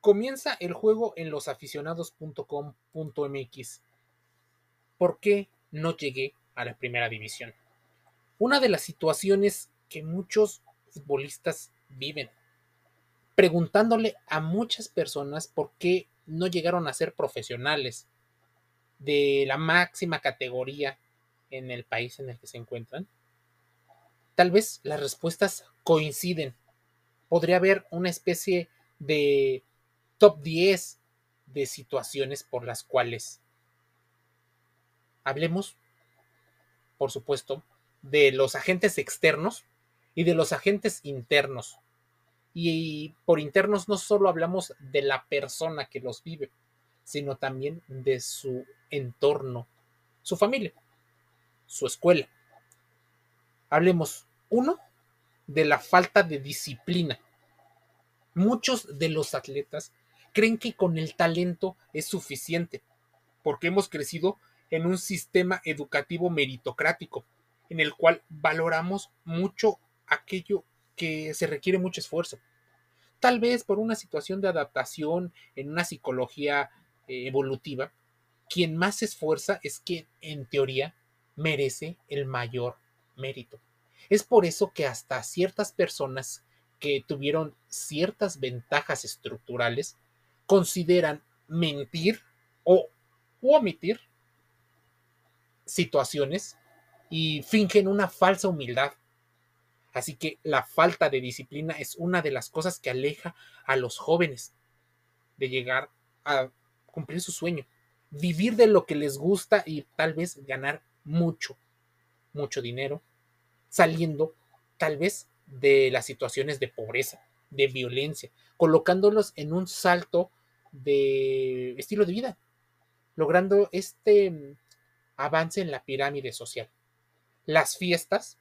Comienza el juego en losaficionados.com.mx. ¿Por qué no llegué a la primera división? Una de las situaciones que muchos futbolistas viven, preguntándole a muchas personas por qué no llegaron a ser profesionales de la máxima categoría en el país en el que se encuentran. Tal vez las respuestas coinciden. Podría haber una especie de top 10 de situaciones por las cuales hablemos, por supuesto, de los agentes externos y de los agentes internos. Y por internos no solo hablamos de la persona que los vive, sino también de su entorno, su familia, su escuela. Hablemos, uno, de la falta de disciplina. Muchos de los atletas creen que con el talento es suficiente, porque hemos crecido en un sistema educativo meritocrático, en el cual valoramos mucho aquello que se requiere mucho esfuerzo. Tal vez por una situación de adaptación en una psicología eh, evolutiva, quien más se esfuerza es quien en teoría merece el mayor mérito. Es por eso que hasta ciertas personas que tuvieron ciertas ventajas estructurales consideran mentir o omitir situaciones y fingen una falsa humildad. Así que la falta de disciplina es una de las cosas que aleja a los jóvenes de llegar a cumplir su sueño, vivir de lo que les gusta y tal vez ganar mucho, mucho dinero, saliendo tal vez de las situaciones de pobreza, de violencia, colocándolos en un salto de estilo de vida, logrando este mm, avance en la pirámide social. Las fiestas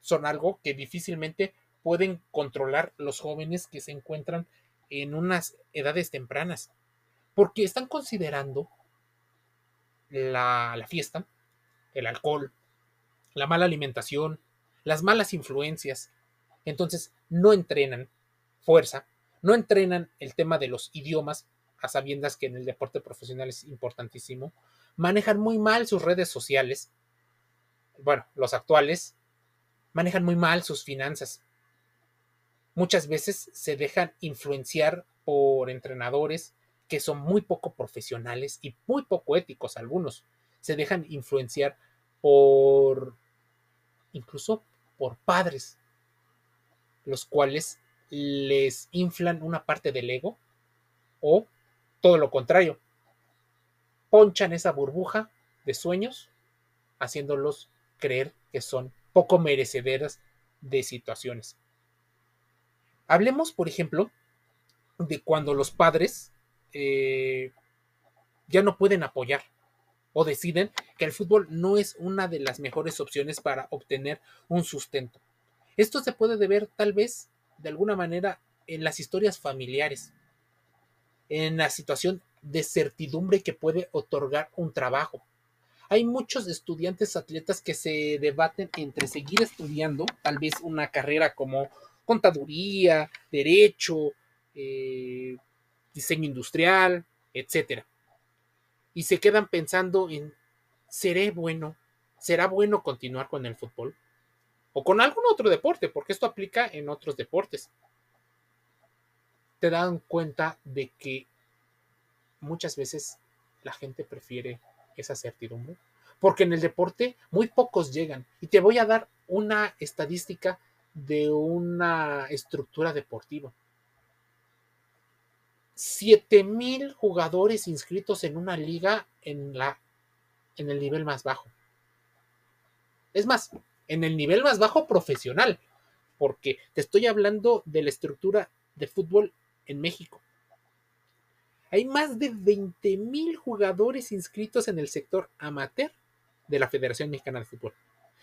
son algo que difícilmente pueden controlar los jóvenes que se encuentran en unas edades tempranas, porque están considerando la, la fiesta, el alcohol, la mala alimentación, las malas influencias. Entonces no entrenan fuerza, no entrenan el tema de los idiomas, a sabiendas que en el deporte profesional es importantísimo, manejan muy mal sus redes sociales, bueno, los actuales, manejan muy mal sus finanzas. Muchas veces se dejan influenciar por entrenadores que son muy poco profesionales y muy poco éticos algunos. Se dejan influenciar por incluso por padres, los cuales les inflan una parte del ego o todo lo contrario, ponchan esa burbuja de sueños, haciéndolos creer que son poco merecederas de situaciones. Hablemos, por ejemplo, de cuando los padres eh, ya no pueden apoyar o deciden que el fútbol no es una de las mejores opciones para obtener un sustento. Esto se puede deber tal vez de alguna manera en las historias familiares, en la situación de certidumbre que puede otorgar un trabajo. Hay muchos estudiantes atletas que se debaten entre seguir estudiando tal vez una carrera como contaduría, derecho, eh, diseño industrial, etc. Y se quedan pensando en, ¿seré bueno? ¿Será bueno continuar con el fútbol? O con algún otro deporte, porque esto aplica en otros deportes te dan cuenta de que muchas veces la gente prefiere esa certidumbre. Porque en el deporte muy pocos llegan. Y te voy a dar una estadística de una estructura deportiva. mil jugadores inscritos en una liga en, la, en el nivel más bajo. Es más, en el nivel más bajo profesional, porque te estoy hablando de la estructura de fútbol en México. Hay más de 20 mil jugadores inscritos en el sector amateur de la Federación Mexicana de Fútbol.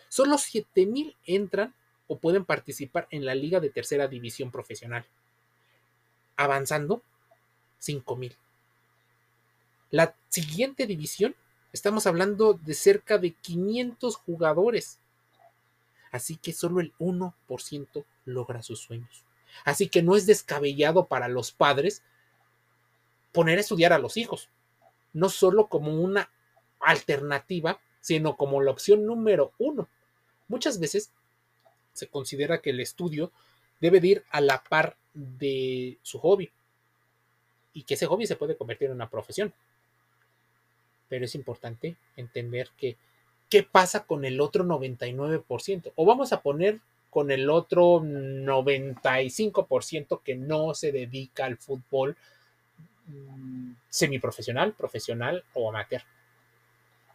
Solo 7 mil entran o pueden participar en la liga de tercera división profesional. Avanzando, 5 mil. La siguiente división, estamos hablando de cerca de 500 jugadores. Así que solo el 1% logra sus sueños. Así que no es descabellado para los padres poner a estudiar a los hijos, no solo como una alternativa, sino como la opción número uno. Muchas veces se considera que el estudio debe de ir a la par de su hobby y que ese hobby se puede convertir en una profesión. Pero es importante entender que qué pasa con el otro 99%. O vamos a poner con el otro 95% que no se dedica al fútbol mm, semiprofesional, profesional o amateur.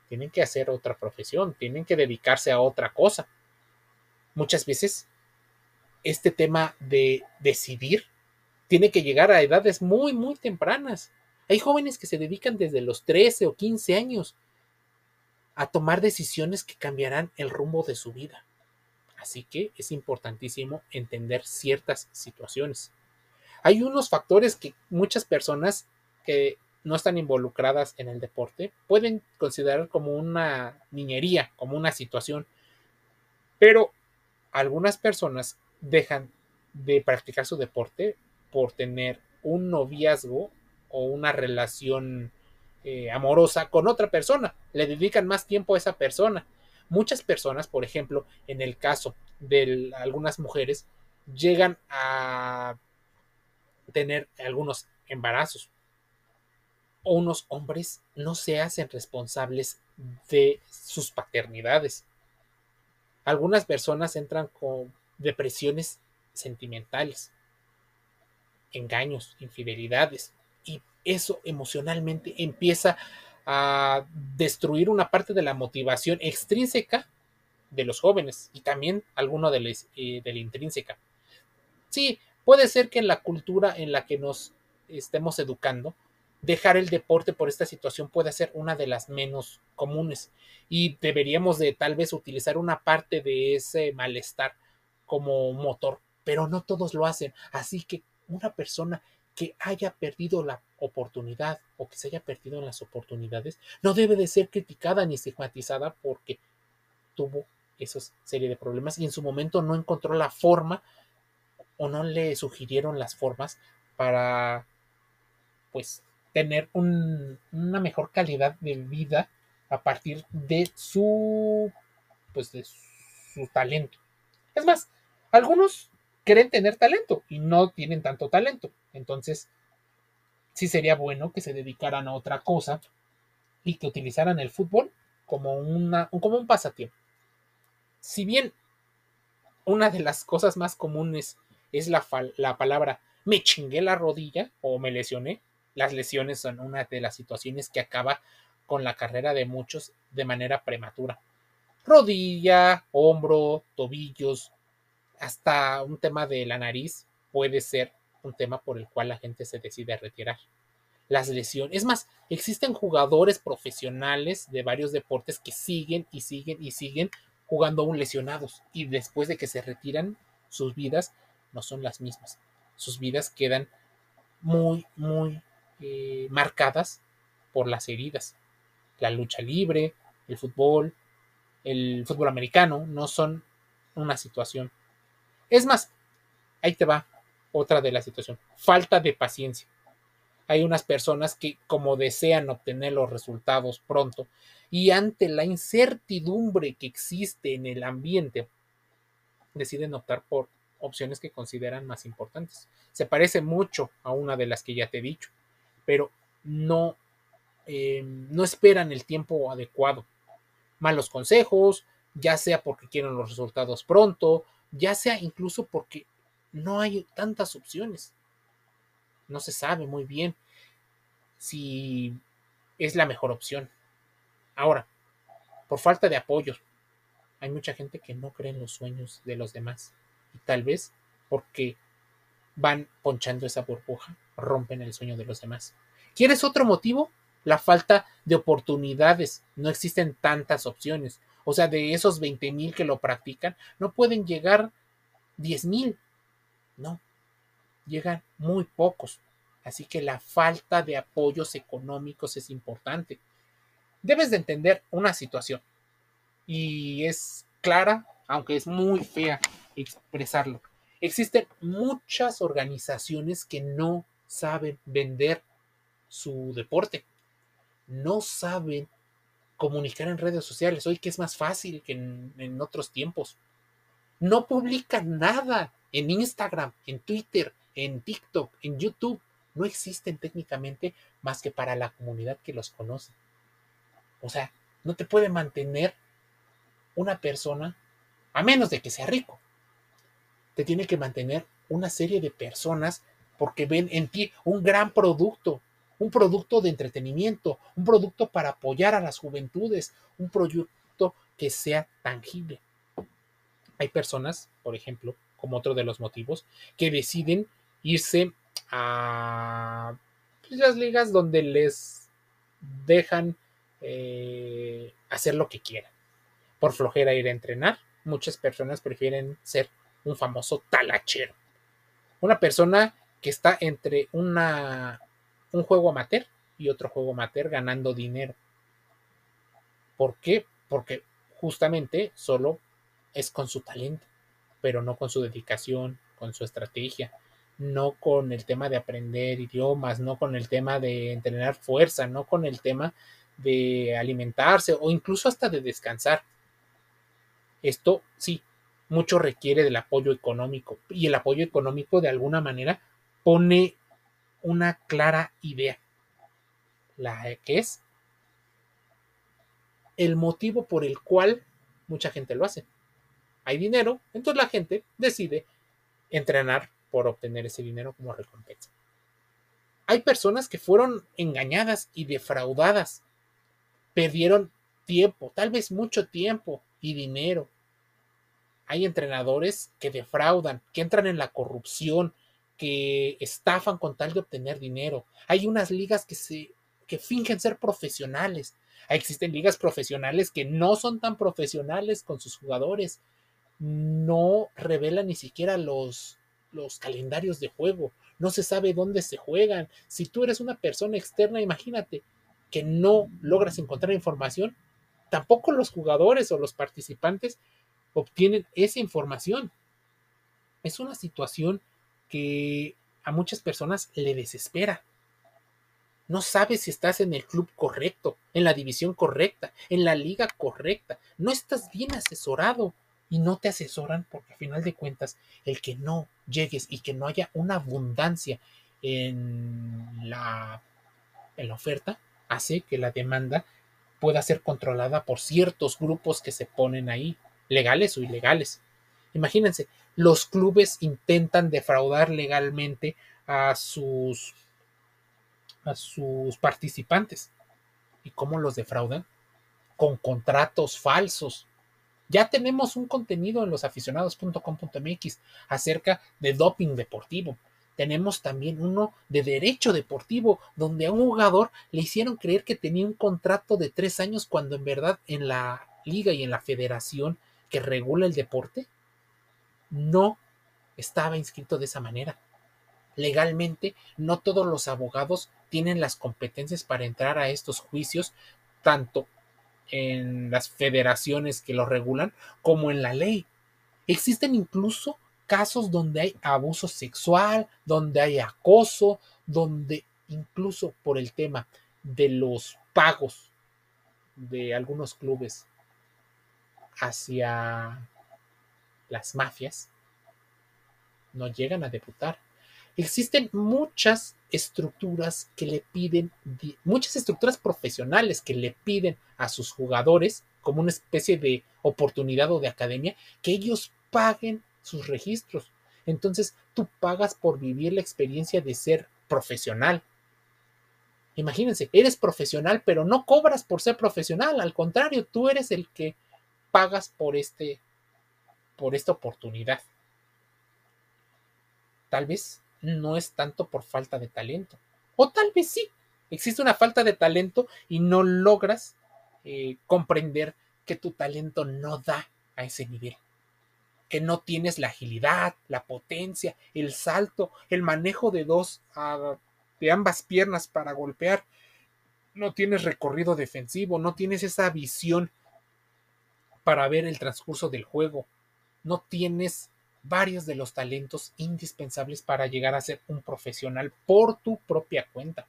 Tienen que hacer otra profesión, tienen que dedicarse a otra cosa. Muchas veces este tema de decidir tiene que llegar a edades muy, muy tempranas. Hay jóvenes que se dedican desde los 13 o 15 años a tomar decisiones que cambiarán el rumbo de su vida. Así que es importantísimo entender ciertas situaciones. Hay unos factores que muchas personas que no están involucradas en el deporte pueden considerar como una niñería, como una situación, pero algunas personas dejan de practicar su deporte por tener un noviazgo o una relación eh, amorosa con otra persona, le dedican más tiempo a esa persona. Muchas personas, por ejemplo, en el caso de algunas mujeres, llegan a tener algunos embarazos. Unos hombres no se hacen responsables de sus paternidades. Algunas personas entran con depresiones sentimentales, engaños, infidelidades, y eso emocionalmente empieza a destruir una parte de la motivación extrínseca de los jóvenes y también alguno de, eh, la intrínseca. Sí, puede ser que en la cultura en la que nos estemos educando, dejar el deporte por esta situación puede ser una de las menos comunes y deberíamos de tal vez utilizar una parte de ese malestar como motor, pero no todos lo hacen. Así que una persona que haya perdido la oportunidad o que se haya perdido en las oportunidades no debe de ser criticada ni estigmatizada porque tuvo esa serie de problemas y en su momento no encontró la forma o no le sugirieron las formas para pues tener una mejor calidad de vida a partir de su pues de su talento. Es más, algunos creen tener talento y no tienen tanto talento. Entonces, sí sería bueno que se dedicaran a otra cosa y que utilizaran el fútbol como, una, como un pasatiempo. Si bien una de las cosas más comunes es la, la palabra me chingué la rodilla o me lesioné, las lesiones son una de las situaciones que acaba con la carrera de muchos de manera prematura. Rodilla, hombro, tobillos, hasta un tema de la nariz puede ser un tema por el cual la gente se decide retirar. Las lesiones. Es más, existen jugadores profesionales de varios deportes que siguen y siguen y siguen jugando aún lesionados. Y después de que se retiran, sus vidas no son las mismas. Sus vidas quedan muy, muy eh, marcadas por las heridas. La lucha libre, el fútbol, el fútbol americano no son una situación es más, ahí te va otra de la situación. Falta de paciencia. Hay unas personas que como desean obtener los resultados pronto y ante la incertidumbre que existe en el ambiente, deciden optar por opciones que consideran más importantes. Se parece mucho a una de las que ya te he dicho, pero no, eh, no esperan el tiempo adecuado. Malos consejos, ya sea porque quieren los resultados pronto, ya sea incluso porque no hay tantas opciones. No se sabe muy bien si es la mejor opción. Ahora, por falta de apoyo, hay mucha gente que no cree en los sueños de los demás. Y tal vez porque van ponchando esa burbuja, rompen el sueño de los demás. ¿Quieres otro motivo? La falta de oportunidades. No existen tantas opciones. O sea, de esos 20 mil que lo practican, no pueden llegar 10 mil. No, llegan muy pocos. Así que la falta de apoyos económicos es importante. Debes de entender una situación. Y es clara, aunque es muy fea expresarlo. Existen muchas organizaciones que no saben vender su deporte. No saben comunicar en redes sociales, hoy que es más fácil que en, otros tiempos. No publican nada en Instagram, en Twitter, en TikTok, en YouTube. No existen técnicamente más que para la comunidad que los conoce. O sea, no te puede mantener una persona, a menos de que sea rico. Te tiene que mantener una serie de personas porque ven en ti un gran producto, un producto de entretenimiento, un producto para apoyar a las juventudes, un producto que sea tangible. Hay personas, por ejemplo, como otro de los motivos, que deciden irse a pues, las ligas donde les dejan eh, hacer lo que quieran. Por flojera ir a entrenar, muchas personas prefieren ser un famoso talachero. Una persona que está entre una, un juego amateur y otro juego amateur ganando dinero. ¿Por qué? Porque justamente solo es con su talento, pero no con su dedicación, con su estrategia, no con el tema de aprender idiomas, no con el tema de entrenar fuerza, no con el tema de alimentarse o incluso hasta de descansar. Esto sí, mucho requiere del apoyo económico y el apoyo económico de alguna manera pone una clara idea, la que es el motivo por el cual mucha gente lo hace. Hay dinero, entonces la gente decide entrenar por obtener ese dinero como recompensa. Hay personas que fueron engañadas y defraudadas, perdieron tiempo, tal vez mucho tiempo y dinero. Hay entrenadores que defraudan, que entran en la corrupción, que estafan con tal de obtener dinero. Hay unas ligas que se que fingen ser profesionales. Existen ligas profesionales que no son tan profesionales con sus jugadores. No revelan ni siquiera los, los calendarios de juego. No se sabe dónde se juegan. Si tú eres una persona externa, imagínate que no logras encontrar información, tampoco los jugadores o los participantes obtienen esa información. Es una situación que a muchas personas le desespera. No sabes si estás en el club correcto, en la división correcta, en la liga correcta. No estás bien asesorado y no te asesoran porque a final de cuentas el que no llegues y que no haya una abundancia en la, en la oferta hace que la demanda pueda ser controlada por ciertos grupos que se ponen ahí, legales o ilegales. Imagínense, los clubes intentan defraudar legalmente a sus a sus participantes. ¿Y cómo los defraudan? Con contratos falsos. Ya tenemos un contenido en losaficionados.com.mx acerca de doping deportivo. Tenemos también uno de derecho deportivo, donde a un jugador le hicieron creer que tenía un contrato de tres años cuando en verdad en la liga y en la federación que regula el deporte no estaba inscrito de esa manera. Legalmente, no todos los abogados tienen las competencias para entrar a estos juicios, tanto en las federaciones que lo regulan como en la ley. Existen incluso casos donde hay abuso sexual, donde hay acoso, donde incluso por el tema de los pagos de algunos clubes hacia las mafias no llegan a debutar. Existen muchas estructuras que le piden, muchas estructuras profesionales que le piden a sus jugadores como una especie de oportunidad o de academia que ellos paguen sus registros. Entonces tú pagas por vivir la experiencia de ser profesional. Imagínense, eres profesional, pero no cobras por ser profesional. Al contrario, tú eres el que pagas por este por esta oportunidad. Tal vez no es tanto por falta de talento. O tal vez sí, existe una falta de talento y no logras eh, comprender que tu talento no da a ese nivel. Que no tienes la agilidad, la potencia, el salto, el manejo de dos, de ambas piernas para golpear. No tienes recorrido defensivo, no tienes esa visión para ver el transcurso del juego no tienes varios de los talentos indispensables para llegar a ser un profesional por tu propia cuenta.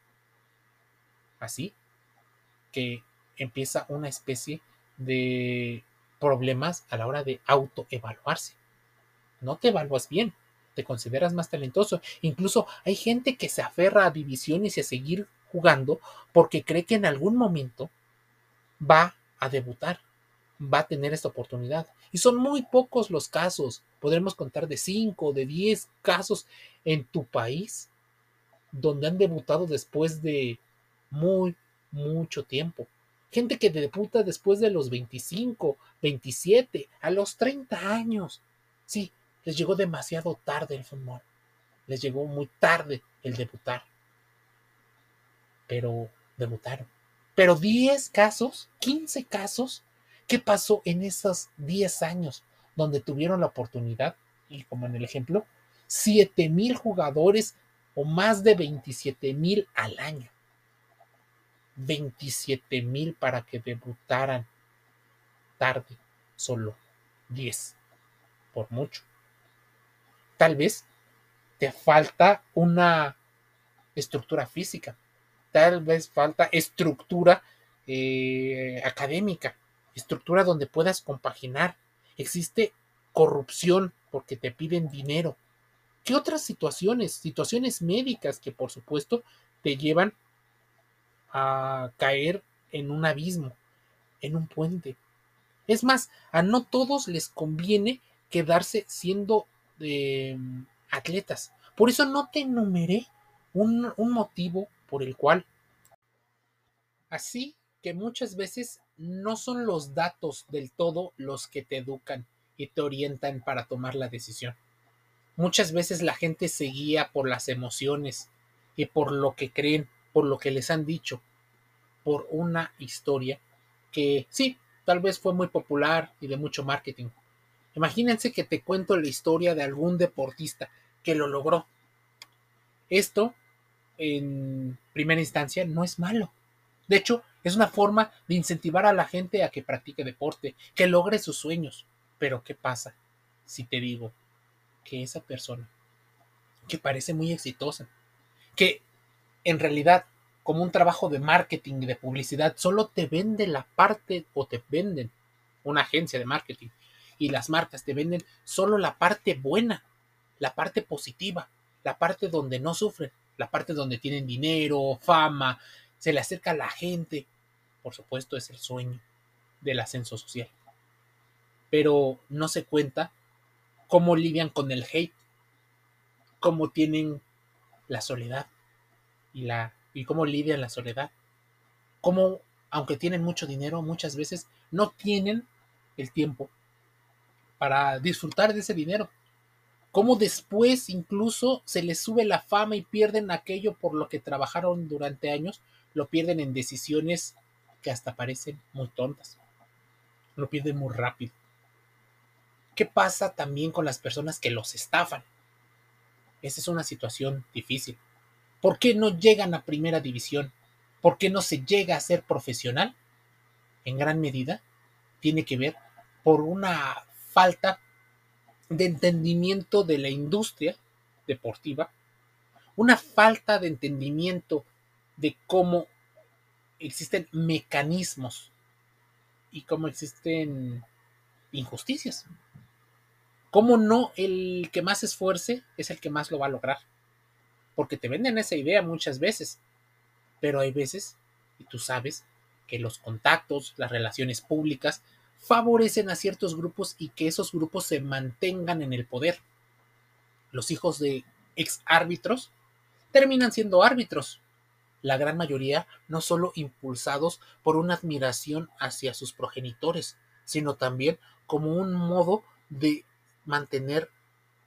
Así que empieza una especie de problemas a la hora de autoevaluarse. No te evalúas bien, te consideras más talentoso. Incluso hay gente que se aferra a divisiones y a seguir jugando porque cree que en algún momento va a debutar, va a tener esta oportunidad. Y son muy pocos los casos. Podremos contar de 5, de 10 casos en tu país donde han debutado después de muy, mucho tiempo. Gente que debuta después de los 25, 27, a los 30 años. Sí, les llegó demasiado tarde el fútbol. Les llegó muy tarde el debutar. Pero debutaron. Pero 10 casos, 15 casos, ¿qué pasó en esos 10 años donde tuvieron la oportunidad? Y como en el ejemplo, 7 mil jugadores o más de 27 mil al año. 27 mil para que debutaran tarde, solo 10, por mucho tal vez te falta una estructura física, tal vez falta estructura eh, académica, estructura donde puedas compaginar. Existe corrupción porque te piden dinero. ¿Qué otras situaciones? Situaciones médicas que por supuesto te llevan a caer en un abismo, en un puente. Es más, a no todos les conviene quedarse siendo de mm, atletas. Por eso no te enumeré un motivo por el cual. Así que muchas veces no son los datos del todo los que te educan y te orientan para tomar la decisión. Muchas veces la gente se guía por las emociones y por lo que creen, por lo que les han dicho, por una historia que sí, tal vez fue muy popular y de mucho marketing, Imagínense que te cuento la historia de algún deportista que lo logró. Esto, en primera instancia, no es malo. De hecho, es una forma de incentivar a la gente a que practique deporte, que logre sus sueños. Pero ¿qué pasa si te digo que esa persona, que parece muy exitosa, que en realidad como un trabajo de marketing y de publicidad solo te vende la parte o te venden una agencia de marketing y las marcas te venden solo la parte buena, la parte positiva, la parte donde no sufren, la parte donde tienen dinero, fama, se le acerca a la gente. Por supuesto, es el sueño del ascenso social. Pero no se cuenta cómo lidian con el hate, cómo tienen la soledad y, la, y cómo lidian la soledad. Cómo, aunque tienen mucho dinero, muchas veces no tienen el tiempo para disfrutar de ese dinero. Cómo después incluso se les sube la fama y pierden aquello por lo que trabajaron durante años, lo pierden en decisiones que hasta parecen muy tontas. Lo pierden muy rápido. ¿Qué pasa también con las personas que los estafan? Esa es una situación difícil. ¿Por qué no llegan a primera división? ¿Por qué no se llega a ser profesional? En gran medida tiene que ver por una falta de entendimiento de la industria deportiva, una falta de entendimiento de cómo existen mecanismos y cómo existen injusticias. Cómo no el que más esfuerce es el que más lo va a lograr. Porque te venden esa idea muchas veces. Pero hay veces, y tú sabes, que los contactos, las relaciones públicas favorecen a ciertos grupos y que esos grupos se mantengan en el poder. Los hijos de ex árbitros terminan siendo árbitros, la gran mayoría no solo impulsados por una admiración hacia sus progenitores, sino también como un modo de mantener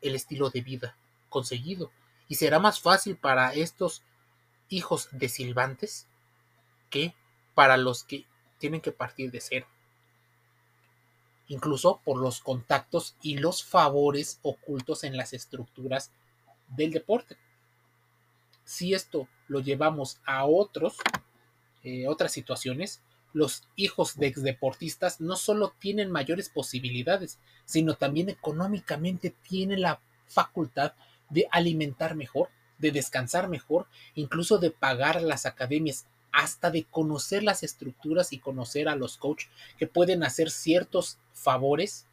el estilo de vida conseguido. Y será más fácil para estos hijos de silbantes que para los que tienen que partir de cero incluso por los contactos y los favores ocultos en las estructuras del deporte. Si esto lo llevamos a otros, eh, otras situaciones, los hijos de exdeportistas no solo tienen mayores posibilidades, sino también económicamente tienen la facultad de alimentar mejor, de descansar mejor, incluso de pagar las academias hasta de conocer las estructuras y conocer a los coaches que pueden hacer ciertos favores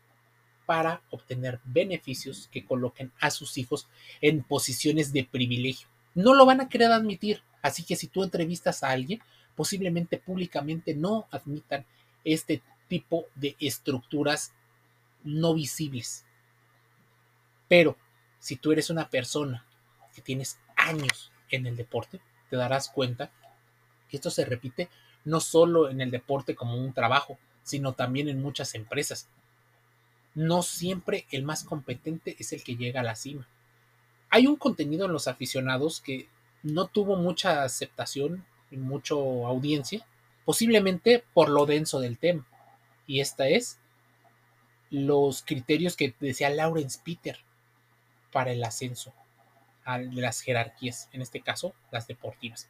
para obtener beneficios que coloquen a sus hijos en posiciones de privilegio. No lo van a querer admitir, así que si tú entrevistas a alguien, posiblemente públicamente no admitan este tipo de estructuras no visibles. Pero si tú eres una persona que tienes años en el deporte, te darás cuenta que esto se repite no solo en el deporte como un trabajo, sino también en muchas empresas. No siempre el más competente es el que llega a la cima. Hay un contenido en los aficionados que no tuvo mucha aceptación y mucha audiencia, posiblemente por lo denso del tema. Y esta es los criterios que decía Lawrence Peter para el ascenso de las jerarquías, en este caso las deportivas.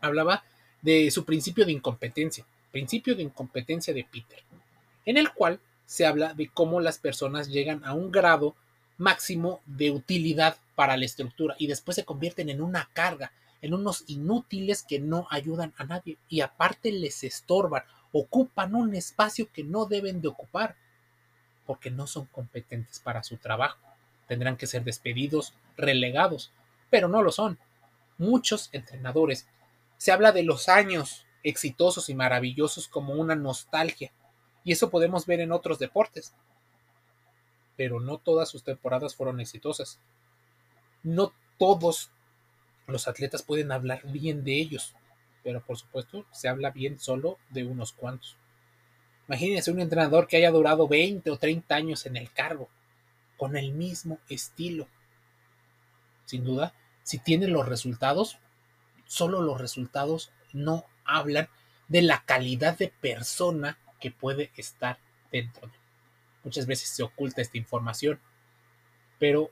Hablaba de su principio de incompetencia, principio de incompetencia de Peter, en el cual se habla de cómo las personas llegan a un grado máximo de utilidad para la estructura y después se convierten en una carga, en unos inútiles que no ayudan a nadie y aparte les estorban, ocupan un espacio que no deben de ocupar porque no son competentes para su trabajo. Tendrán que ser despedidos, relegados, pero no lo son. Muchos entrenadores se habla de los años exitosos y maravillosos como una nostalgia, y eso podemos ver en otros deportes. Pero no todas sus temporadas fueron exitosas. No todos los atletas pueden hablar bien de ellos, pero por supuesto se habla bien solo de unos cuantos. Imagínense un entrenador que haya durado 20 o 30 años en el cargo, con el mismo estilo. Sin duda, si tiene los resultados, solo los resultados no hablan de la calidad de persona que puede estar dentro. Muchas veces se oculta esta información, pero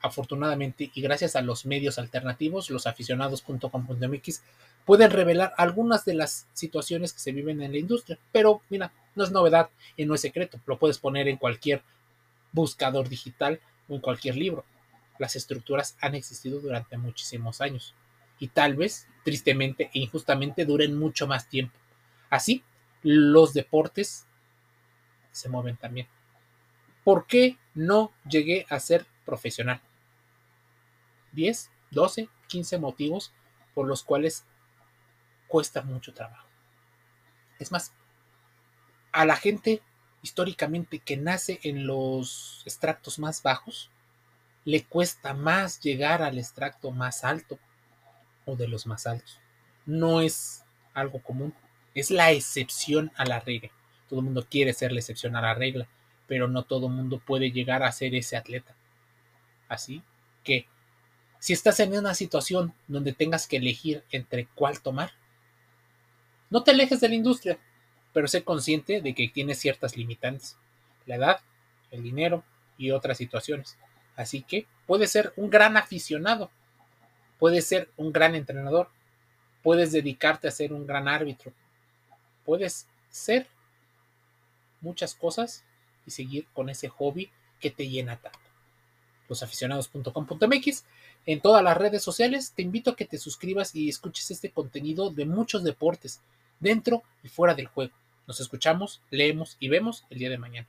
afortunadamente y gracias a los medios alternativos, los aficionados.com.mx pueden revelar algunas de las situaciones que se viven en la industria. Pero mira, no es novedad y no es secreto, lo puedes poner en cualquier buscador digital o en cualquier libro. Las estructuras han existido durante muchísimos años y tal vez, tristemente e injustamente, duren mucho más tiempo. Así, los deportes se mueven también. ¿Por qué no llegué a ser profesional? 10, 12, 15 motivos por los cuales cuesta mucho trabajo. Es más, a la gente históricamente que nace en los extractos más bajos, le cuesta más llegar al extracto más alto o de los más altos. No es algo común, es la excepción a la regla. Todo el mundo quiere ser la excepción a la regla, pero no todo mundo puede llegar a ser ese atleta. Así que, si estás en una situación donde tengas que elegir entre cuál tomar, no te alejes de la industria, pero sé consciente de que tienes ciertas limitantes, la edad, el dinero y otras situaciones. Así que puedes ser un gran aficionado, puedes ser un gran entrenador, puedes dedicarte a ser un gran árbitro, puedes ser muchas cosas y seguir con ese hobby que te llena tanto. Losaficionados.com.mx en todas las redes sociales te invito a que te suscribas y escuches este contenido de muchos deportes dentro y fuera del juego. Nos escuchamos, leemos y vemos el día de mañana.